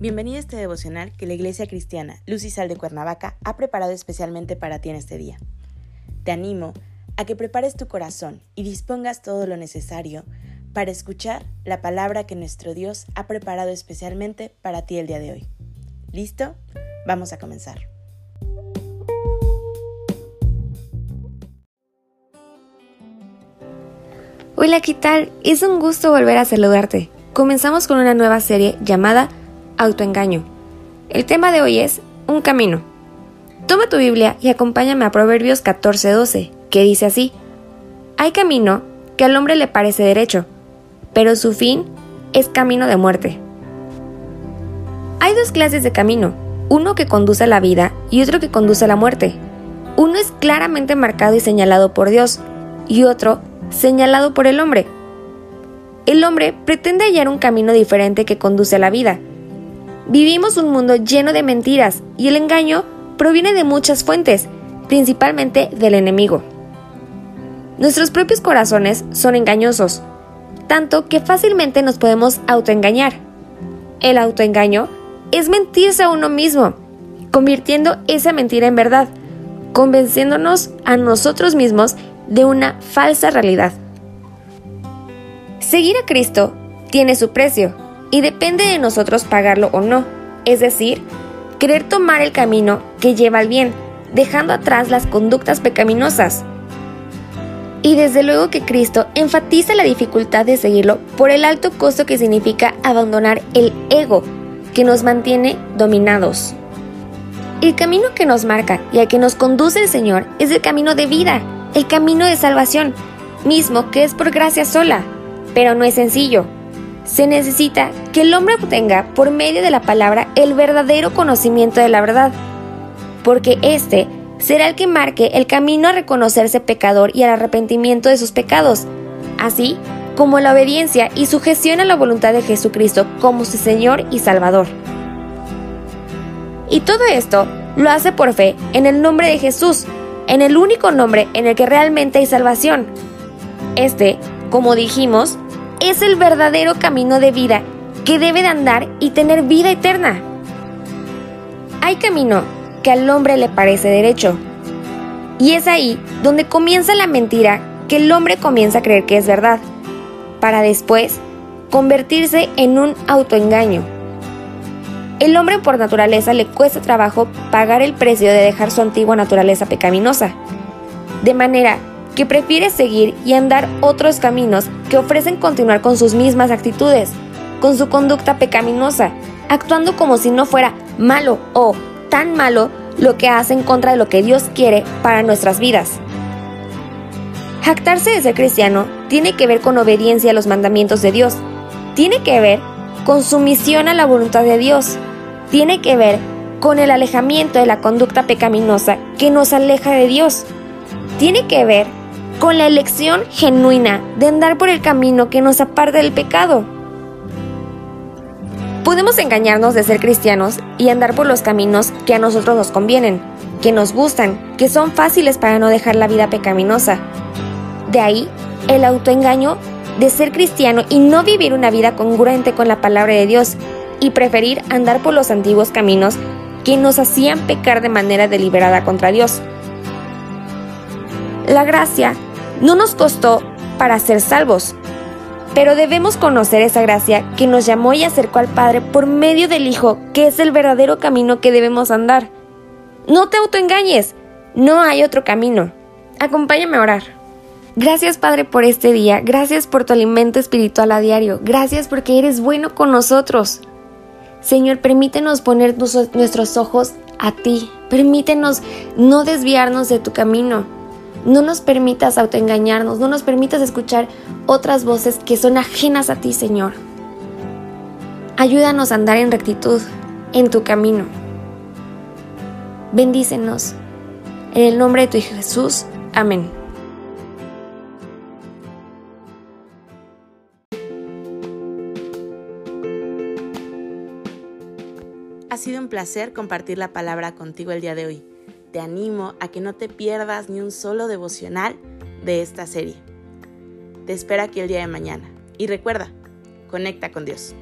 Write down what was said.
Bienvenido a este devocional que la Iglesia Cristiana Luz y Sal de Cuernavaca ha preparado especialmente para ti en este día. Te animo a que prepares tu corazón y dispongas todo lo necesario para escuchar la palabra que nuestro Dios ha preparado especialmente para ti el día de hoy. ¿Listo? Vamos a comenzar. Hola, ¿qué tal? Es un gusto volver a saludarte. Comenzamos con una nueva serie llamada autoengaño. El tema de hoy es un camino. Toma tu Biblia y acompáñame a Proverbios 14:12, que dice así, Hay camino que al hombre le parece derecho, pero su fin es camino de muerte. Hay dos clases de camino, uno que conduce a la vida y otro que conduce a la muerte. Uno es claramente marcado y señalado por Dios, y otro señalado por el hombre. El hombre pretende hallar un camino diferente que conduce a la vida, Vivimos un mundo lleno de mentiras y el engaño proviene de muchas fuentes, principalmente del enemigo. Nuestros propios corazones son engañosos, tanto que fácilmente nos podemos autoengañar. El autoengaño es mentirse a uno mismo, convirtiendo esa mentira en verdad, convenciéndonos a nosotros mismos de una falsa realidad. Seguir a Cristo tiene su precio, y depende de nosotros pagarlo o no, es decir, querer tomar el camino que lleva al bien, dejando atrás las conductas pecaminosas. Y desde luego que Cristo enfatiza la dificultad de seguirlo por el alto costo que significa abandonar el ego que nos mantiene dominados. El camino que nos marca y al que nos conduce el Señor es el camino de vida, el camino de salvación, mismo que es por gracia sola, pero no es sencillo, se necesita que el hombre obtenga por medio de la palabra el verdadero conocimiento de la verdad, porque éste será el que marque el camino a reconocerse pecador y al arrepentimiento de sus pecados, así como la obediencia y sujeción a la voluntad de Jesucristo como su Señor y Salvador. Y todo esto lo hace por fe en el nombre de Jesús, en el único nombre en el que realmente hay salvación. Este, como dijimos, es el verdadero camino de vida que debe de andar y tener vida eterna. Hay camino que al hombre le parece derecho. Y es ahí donde comienza la mentira que el hombre comienza a creer que es verdad, para después convertirse en un autoengaño. El hombre por naturaleza le cuesta trabajo pagar el precio de dejar su antigua naturaleza pecaminosa, de manera que prefiere seguir y andar otros caminos que ofrecen continuar con sus mismas actitudes, con su conducta pecaminosa, actuando como si no fuera malo o tan malo lo que hace en contra de lo que Dios quiere para nuestras vidas. Jactarse de ser cristiano tiene que ver con obediencia a los mandamientos de Dios, tiene que ver con sumisión a la voluntad de Dios, tiene que ver con el alejamiento de la conducta pecaminosa que nos aleja de Dios, tiene que ver con la elección genuina de andar por el camino que nos aparta del pecado. Podemos engañarnos de ser cristianos y andar por los caminos que a nosotros nos convienen, que nos gustan, que son fáciles para no dejar la vida pecaminosa. De ahí el autoengaño de ser cristiano y no vivir una vida congruente con la palabra de Dios y preferir andar por los antiguos caminos que nos hacían pecar de manera deliberada contra Dios. La gracia no nos costó para ser salvos, pero debemos conocer esa gracia que nos llamó y acercó al Padre por medio del Hijo, que es el verdadero camino que debemos andar. No te autoengañes, no hay otro camino. Acompáñame a orar. Gracias Padre por este día, gracias por tu alimento espiritual a diario, gracias porque eres bueno con nosotros. Señor, permítenos poner nuestros ojos a ti, permítenos no desviarnos de tu camino. No nos permitas autoengañarnos, no nos permitas escuchar otras voces que son ajenas a ti, Señor. Ayúdanos a andar en rectitud en tu camino. Bendícenos. En el nombre de tu Hijo Jesús. Amén. Ha sido un placer compartir la palabra contigo el día de hoy te animo a que no te pierdas ni un solo devocional de esta serie. Te espero aquí el día de mañana. Y recuerda, conecta con Dios.